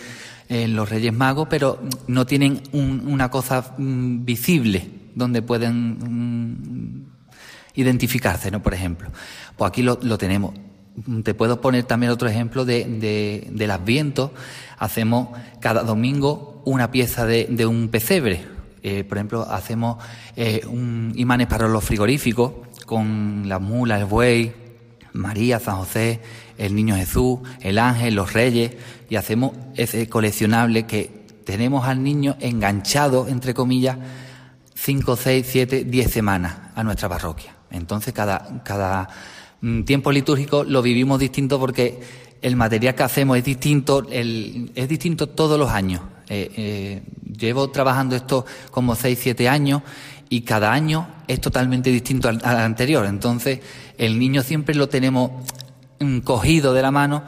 en los Reyes Magos, pero no tienen una cosa mm, visible donde pueden mm, identificarse, ¿no? Por ejemplo. Pues aquí lo, tenemos. Te puedo poner también otro ejemplo de, de, del Adviento. Hacemos cada domingo una pieza de, de un pesebre. Eh, por ejemplo, hacemos eh, un, imanes para los frigoríficos con la mula, el buey, María, San José, el Niño Jesús, el ángel, los reyes, y hacemos ese coleccionable que tenemos al niño enganchado, entre comillas, 5, 6, 7, 10 semanas a nuestra parroquia. Entonces cada, cada mm, tiempo litúrgico lo vivimos distinto porque el material que hacemos es distinto, el, es distinto todos los años. Eh, eh, llevo trabajando esto como 6, 7 años y cada año es totalmente distinto al, anterior. Entonces, el niño siempre lo tenemos mm, cogido de la mano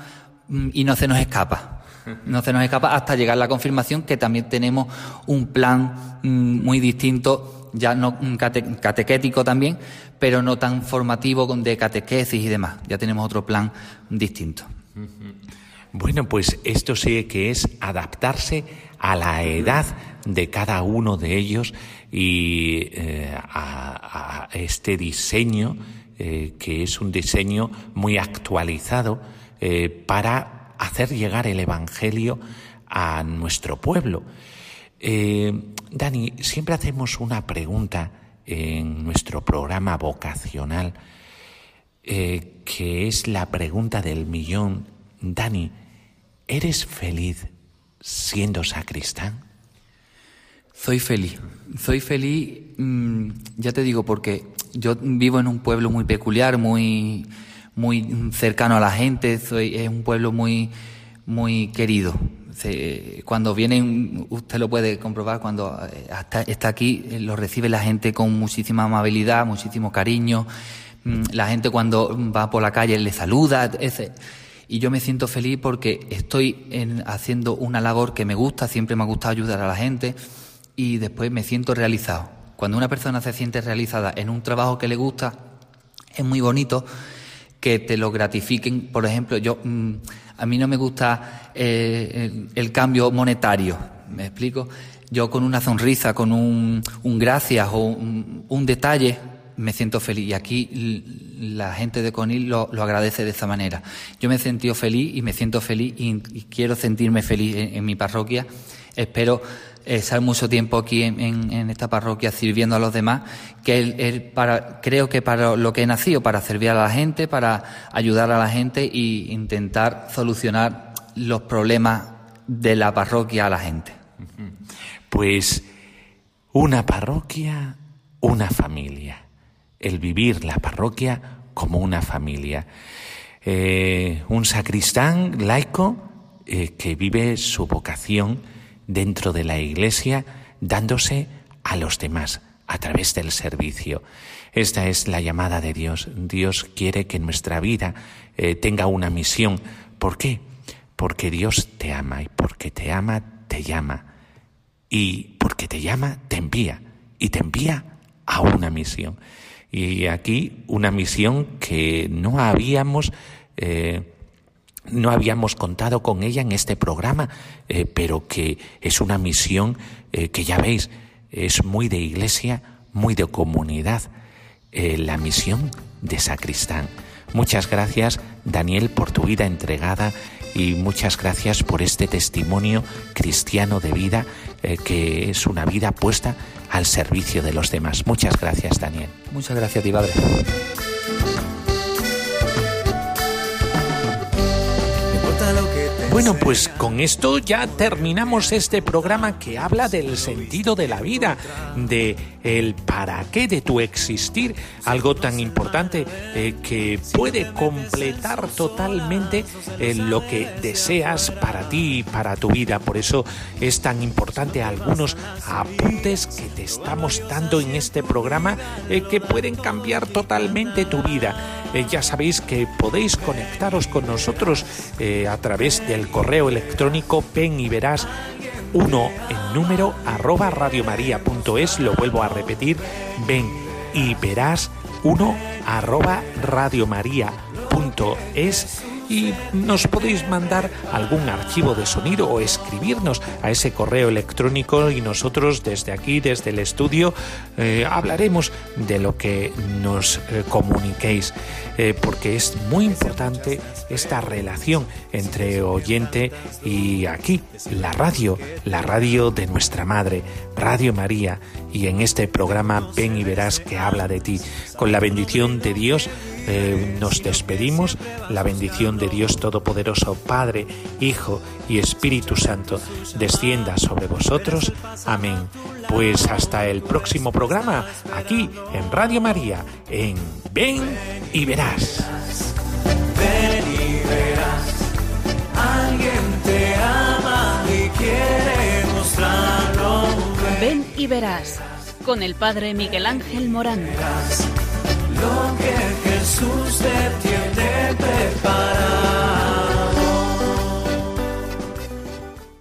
mm, y no se nos escapa. No se nos escapa hasta llegar la confirmación que también tenemos un plan mm, muy distinto, ya no catequético también, pero no tan formativo de catequesis y demás. Ya tenemos otro plan distinto. Bueno, pues esto sí que es adaptarse a la edad de cada uno de ellos y eh, a, este diseño eh, que es un diseño muy actualizado eh, para hacer llegar el Evangelio a nuestro pueblo. Dani, siempre hacemos una pregunta en nuestro programa vocacional, que es la pregunta del millón. Dani, ¿eres feliz siendo sacristán? Soy feliz. Soy feliz, mm, ya te digo, porque yo vivo en un pueblo muy peculiar, muy, muy cercano a la gente. Soy, es un pueblo muy, muy querido. cuando vienen, usted lo puede comprobar, cuando eh, está aquí, eh, lo recibe la gente con muchísima amabilidad, muchísimo cariño. Mm, la gente cuando va por la calle le saluda. y yo me siento feliz porque estoy haciendo una labor que me gusta, siempre me ha gustado ayudar a la gente y después me siento realizado. Cuando una persona se siente realizada en un trabajo que le gusta, es muy bonito que te lo gratifiquen. Por ejemplo, yo mm, a mí no me gusta eh, el, cambio monetario, ¿me explico? Yo con una sonrisa, con un, gracias o un, detalle, me siento feliz. Y aquí la gente de Conil lo, agradece de esa manera. Yo me he sentido feliz y me siento feliz y, quiero sentirme feliz en mi parroquia. Espero estar mucho tiempo aquí en, esta parroquia sirviendo a los demás, que para, creo que para lo que he nacido, para servir a la gente, para ayudar a la gente e intentar solucionar los problemas de la parroquia a la gente. Pues una parroquia, una familia. El vivir la parroquia como una familia. Eh, un sacristán laico eh, que vive su vocación dentro de la Iglesia dándose a los demás, a través del servicio. Esta es la llamada de Dios. Dios quiere que nuestra vida eh, tenga una misión. ¿Por qué? Porque Dios te ama y porque te ama te llama. Y porque te llama te envía y te envía a una misión. Y aquí una misión que no habíamos eh, no habíamos contado con ella en este programa, eh, pero que es una misión que ya veis, es muy de iglesia, muy de comunidad, la misión de sacristán. Muchas gracias, Daniel, por tu vida entregada y muchas gracias por este testimonio cristiano de vida eh, que es una vida puesta al servicio de los demás. Muchas gracias, Daniel. Muchas gracias, padre. Bueno, pues con esto ya terminamos este programa que habla del sentido de la vida, de el para qué de tu existir, algo tan importante eh, que puede completar totalmente eh, lo que deseas para ti y para tu vida. Por eso es tan importante algunos apuntes que te estamos dando en este programa eh, que pueden cambiar totalmente tu vida. Ya sabéis que podéis conectaros con nosotros a través del correo electrónico ven y verás uno en número arroba radiomaria.es, lo vuelvo a repetir, ven y verás uno arroba radiomaria.es y nos podéis mandar algún archivo de sonido o escribirnos a ese correo electrónico y nosotros desde aquí, desde el estudio, eh, hablaremos de lo que nos eh, comuniquéis, eh, porque es muy importante esta relación entre oyente y aquí, la radio, la radio de nuestra madre, Radio María, y en este programa ven y verás que habla de ti. Con la bendición de Dios, eh, nos despedimos. La bendición de Dios Todopoderoso, Padre, Hijo y Espíritu Santo, descienda sobre vosotros. Amén. Pues hasta el próximo programa, aquí en Radio María, en Ven y Verás. Ven y verás, alguien te ama y quiere mostrarlo. Ven y verás con el padre Miguel Ángel Morán. Lo que Jesús te tiene preparado.